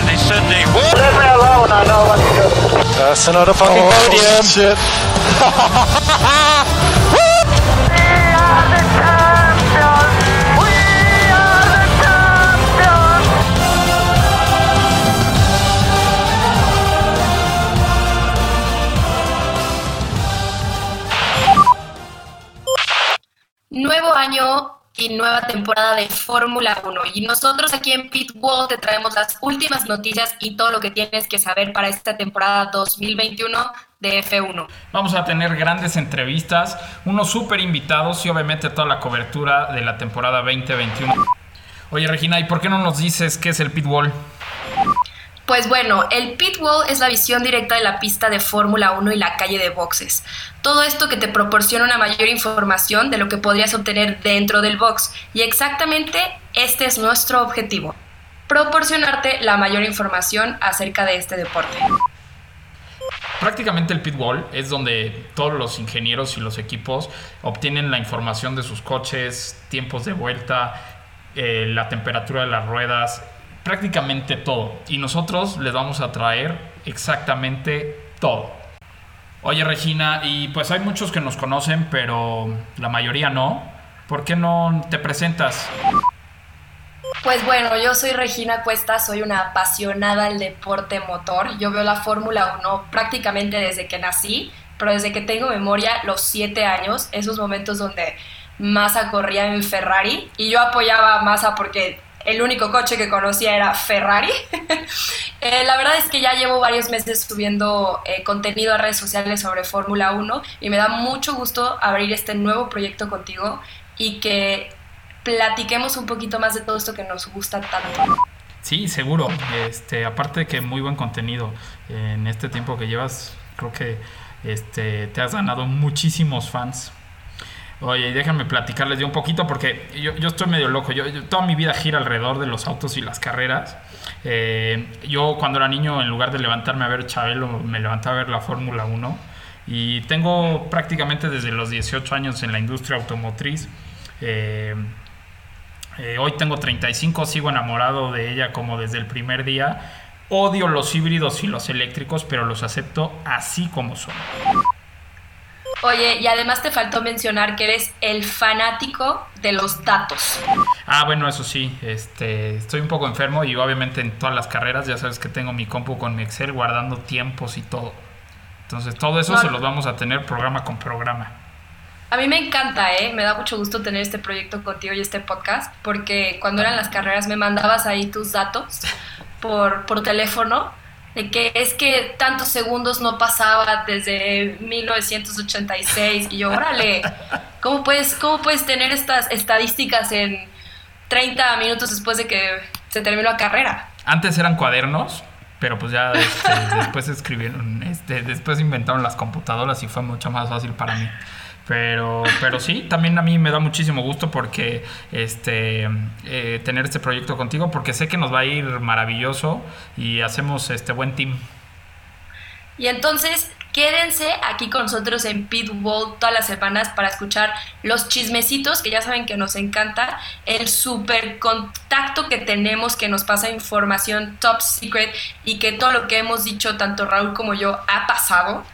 the Sydney World. Leave me alone, I know what to do. That's another fucking podium. shit. Nuevo año y nueva temporada de Fórmula 1. Y nosotros aquí en Pitbull te traemos las últimas noticias y todo lo que tienes que saber para esta temporada 2021 de F1. Vamos a tener grandes entrevistas, unos súper invitados y obviamente toda la cobertura de la temporada 2021. Oye Regina, ¿y por qué no nos dices qué es el Pitbull? Pues bueno, el pit wall es la visión directa de la pista de Fórmula 1 y la calle de boxes. Todo esto que te proporciona una mayor información de lo que podrías obtener dentro del box. Y exactamente este es nuestro objetivo. Proporcionarte la mayor información acerca de este deporte. Prácticamente el pit wall es donde todos los ingenieros y los equipos obtienen la información de sus coches, tiempos de vuelta, eh, la temperatura de las ruedas, prácticamente todo. Y nosotros les vamos a traer exactamente todo. Oye Regina, y pues hay muchos que nos conocen, pero la mayoría no. ¿Por qué no te presentas? Pues bueno, yo soy Regina Cuesta, soy una apasionada del deporte motor. Yo veo la Fórmula 1 prácticamente desde que nací, pero desde que tengo memoria, los siete años, esos momentos donde Massa corría en Ferrari y yo apoyaba a Massa porque el único coche que conocía era Ferrari. Eh, la verdad es que ya llevo varios meses subiendo eh, contenido a redes sociales sobre Fórmula 1 y me da mucho gusto abrir este nuevo proyecto contigo y que platiquemos un poquito más de todo esto que nos gusta tanto. Sí, seguro. Este, aparte de que muy buen contenido en este tiempo que llevas, creo que este, te has ganado muchísimos fans. Oye, déjenme platicarles de un poquito porque yo, estoy medio loco. Yo- toda mi vida gira alrededor de los autos y las carreras. Eh, yo cuando era niño, en lugar de levantarme a ver Chabelo, me levantaba a ver la Fórmula 1. Y tengo prácticamente desde los 18 años en la industria automotriz. Eh, eh, hoy tengo 35, sigo enamorado de ella como desde el primer día. Odio los híbridos y los eléctricos, pero los acepto así como son. Oye, y además te faltó mencionar que eres el fanático de los datos. Ah, bueno, eso sí, este, estoy un poco enfermo y obviamente en todas las carreras ya sabes que tengo mi compu con mi Excel guardando tiempos y todo. Entonces todo eso No. se los vamos a tener programa con programa. A mí me encanta, ¿eh? Me da mucho gusto tener este proyecto contigo y este podcast, porque cuando eran las carreras me mandabas ahí tus datos por, por teléfono, de que es que tantos segundos no pasaba desde 1986, y yo, órale, ¿cómo puedes, ¿cómo puedes tener estas estadísticas en 30 minutos después de que se terminó la carrera? Antes eran cuadernos, pero pues ya este, después escribieron, este, después inventaron las computadoras y fue mucho más fácil para mí. Pero, pero sí, también a mí me da muchísimo gusto porque este eh, tener este proyecto contigo, porque sé que nos va a ir maravilloso y hacemos este buen team. Y entonces, quédense aquí con nosotros en Pitbull todas las semanas para escuchar los chismecitos que ya saben que nos encanta, el super contacto que tenemos que nos pasa información top secret y que todo lo que hemos dicho, tanto Raúl como yo, ha pasado.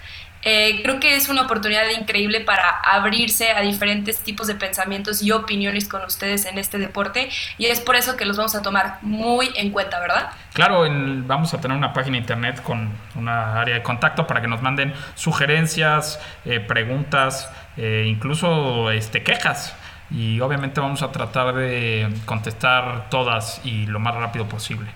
Eh, creo que es una oportunidad increíble para abrirse a diferentes tipos de pensamientos y opiniones con ustedes en este deporte y es por eso que los vamos a tomar muy en cuenta, ¿verdad? Claro, en- vamos a tener una página internet con una área de contacto para que nos manden sugerencias, eh, preguntas, eh, incluso este, quejas. Y obviamente vamos a tratar de contestar todas y lo más rápido posible.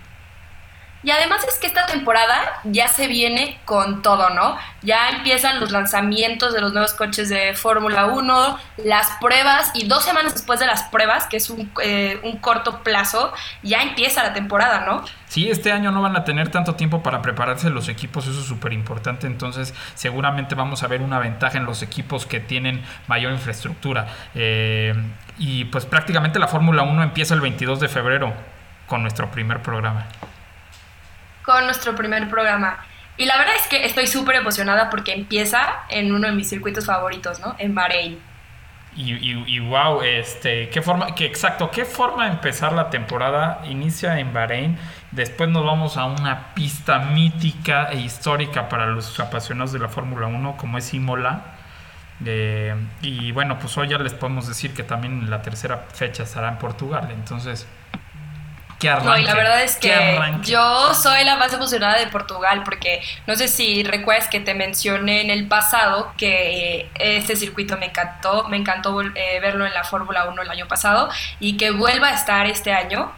Y además es que esta temporada ya se viene con todo, ¿no? Ya empiezan los lanzamientos de los nuevos coches de Fórmula 1, las pruebas y dos semanas después de las pruebas, que es un, eh, un corto plazo, ya empieza la temporada, ¿no? Sí, este año no van a tener tanto tiempo para prepararse los equipos, eso es súper importante, entonces seguramente vamos a ver una ventaja en los equipos que tienen mayor infraestructura. Eh, y pues prácticamente la Fórmula 1 empieza el 22 de febrero con nuestro primer programa. Con nuestro primer programa. Y la verdad es que estoy súper emocionada porque empieza en uno de mis circuitos favoritos, ¿no? En Bahrein. Y, y, wow, este, qué forma, que exacto, qué forma empezar la temporada. Inicia en Bahrein, después nos vamos a una pista mítica e histórica para los apasionados de la Fórmula 1, como es Imola. Y bueno, pues hoy ya les podemos decir que también la tercera fecha estará en Portugal. Entonces, arranque. No, y la verdad es que yo soy la más emocionada de Portugal porque no sé si recuerdas que te mencioné en el pasado que este circuito me encantó, me encantó eh, verlo en la Fórmula 1 el año pasado y que vuelva a estar este año,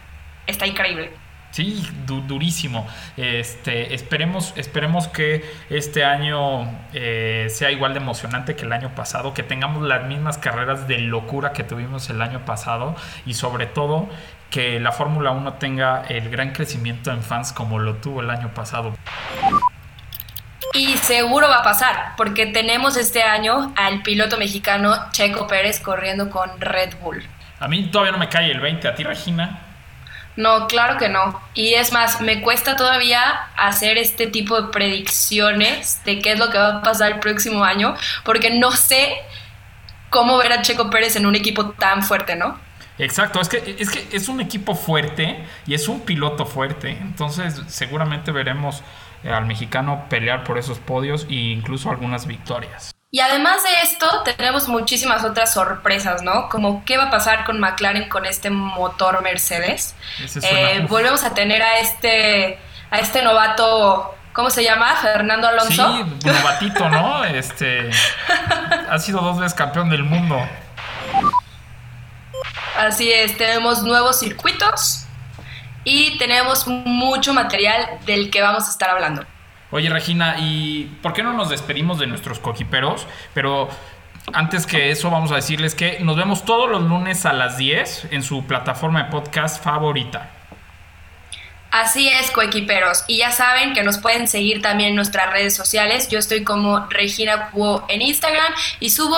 está increíble. Sí, durísimo. Este, esperemos, esperemos que este año eh, sea igual de emocionante que el año pasado, que tengamos las mismas carreras de locura que tuvimos el año pasado y sobre todo que la Fórmula 1 tenga el gran crecimiento en fans como lo tuvo el año pasado. Y seguro va a pasar, porque tenemos este año al piloto mexicano Checo Pérez corriendo con Red Bull. A mí todavía no me cae el 20, ¿a ti Regina? No, claro que no. Y es más, me cuesta todavía hacer este tipo de predicciones de qué es lo que va a pasar el próximo año, porque no sé cómo ver a Checo Pérez en un equipo tan fuerte, ¿no? Exacto, es que, es que es un equipo fuerte y es un piloto fuerte, entonces seguramente veremos eh, al mexicano pelear por esos podios e incluso algunas victorias. Y además de esto, tenemos muchísimas otras sorpresas, ¿no? Como qué va a pasar con McLaren con este motor Mercedes. Eh, volvemos a tener a este, a este novato, ¿cómo se llama? Fernando Alonso. Sí, novatito, ¿no? Este, ha sido dos veces campeón del mundo. Así es, tenemos nuevos circuitos y tenemos mucho material del que vamos a estar hablando. Oye, Regina, ¿y por qué no nos despedimos de nuestros coquiperos? Pero antes que eso, vamos a decirles que nos vemos todos los lunes a las 10 en su plataforma de podcast favorita. Así es, coequiperos. Y ya saben que nos pueden seguir también en nuestras redes sociales. Yo estoy como Regina Cuo en Instagram y subo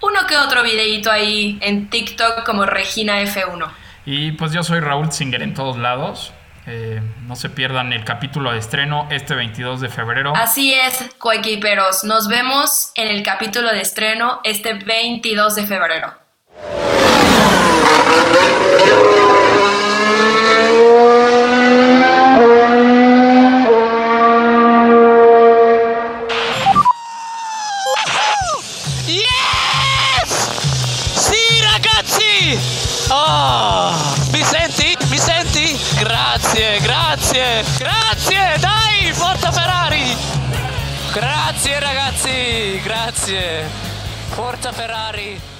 uno que otro videito ahí en TikTok como Regina F1. Y pues yo soy Raúl Singer en todos lados. Eh, no se pierdan el capítulo de estreno este 22 de febrero. Así es, coequiperos. Nos vemos en el capítulo de estreno este 22 de febrero. Grazie, grazie, dai, forza Ferrari! Grazie ragazzi, grazie. Forza Ferrari.